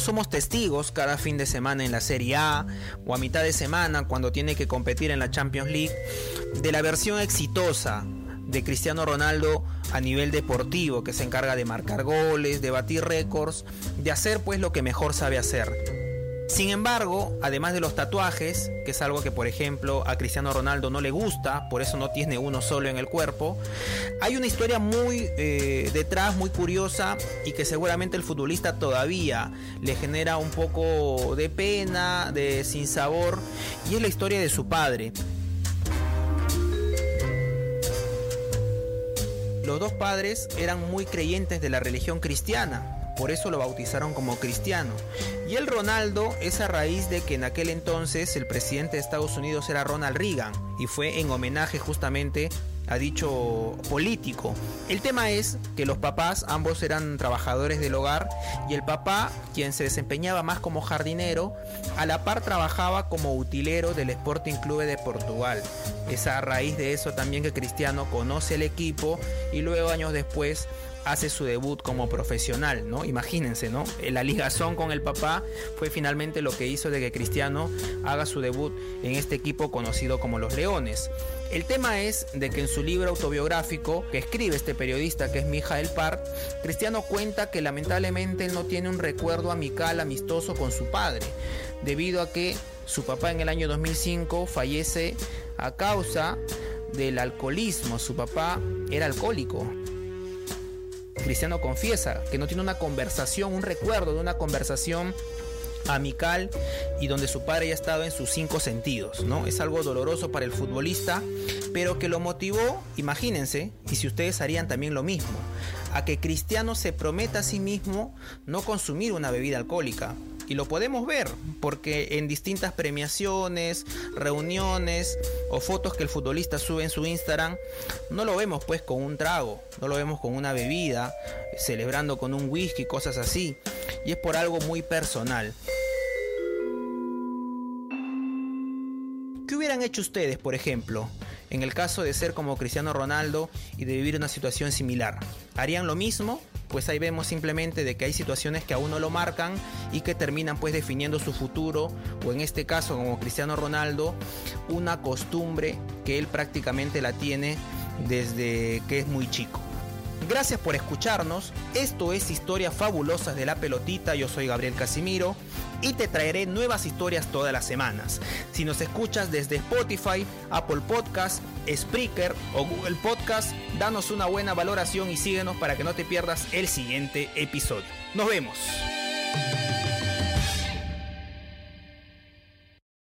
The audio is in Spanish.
Somos testigos cada fin de semana en la Serie A o a mitad de semana cuando tiene que competir en la Champions League de la versión exitosa de Cristiano Ronaldo a nivel deportivo, que se encarga de marcar goles, de batir récords, de hacer pues lo que mejor sabe hacer. Sin embargo, además de los tatuajes, que es algo que por ejemplo a Cristiano Ronaldo no le gusta, por eso no tiene uno solo en el cuerpo, hay una historia muy eh, detrás, muy curiosa y que seguramente el futbolista todavía le genera un poco de pena, de sinsabor, y es la historia de su padre. Los dos padres eran muy creyentes de la religión cristiana, por eso lo bautizaron como cristiano. Y el Ronaldo es a raíz de que en aquel entonces el presidente de Estados Unidos era Ronald Reagan y fue en homenaje justamente a dicho político. El tema es que los papás ambos eran trabajadores del hogar y el papá, quien se desempeñaba más como jardinero, a la par trabajaba como utilero del Sporting Clube de Portugal. Es a raíz de eso también que Cristiano conoce el equipo y luego años después hace su debut como profesional, ¿no? Imagínense, ¿no? La ligazón con el papá fue finalmente lo que hizo de que Cristiano haga su debut en este equipo conocido como los Leones. El tema es de que en su libro autobiográfico que escribe este periodista que es Mijael Park, Cristiano cuenta que lamentablemente él no tiene un recuerdo amical, amistoso con su padre, debido a que su papá en el año 2005 fallece a causa del alcoholismo. Su papá era alcohólico. Cristiano confiesa que no tiene una conversación, un recuerdo de una conversación amical y donde su padre ha estado en sus cinco sentidos, ¿no? Es algo doloroso para el futbolista, pero que lo motivó, imagínense, y si ustedes harían también lo mismo, a que Cristiano se prometa a sí mismo no consumir una bebida alcohólica, y lo podemos ver porque en distintas premiaciones, reuniones o fotos que el futbolista sube en su Instagram, no lo vemos pues con un trago, no lo vemos con una bebida, celebrando con un whisky, cosas así. Y es por algo muy personal. ¿Qué hubieran hecho ustedes, por ejemplo, en el caso de ser como Cristiano Ronaldo y de vivir una situación similar? ¿Harían lo mismo? Pues ahí vemos simplemente de que hay situaciones que a uno lo marcan y que terminan pues definiendo su futuro o en este caso como Cristiano Ronaldo una costumbre que él prácticamente la tiene desde que es muy chico. Gracias por escucharnos. Esto es Historias Fabulosas de la Pelotita. Yo soy Gabriel Casimiro y te traeré nuevas historias todas las semanas. Si nos escuchas desde Spotify, Apple Podcast, Spreaker o Google Podcast, danos una buena valoración y síguenos para que no te pierdas el siguiente episodio. Nos vemos.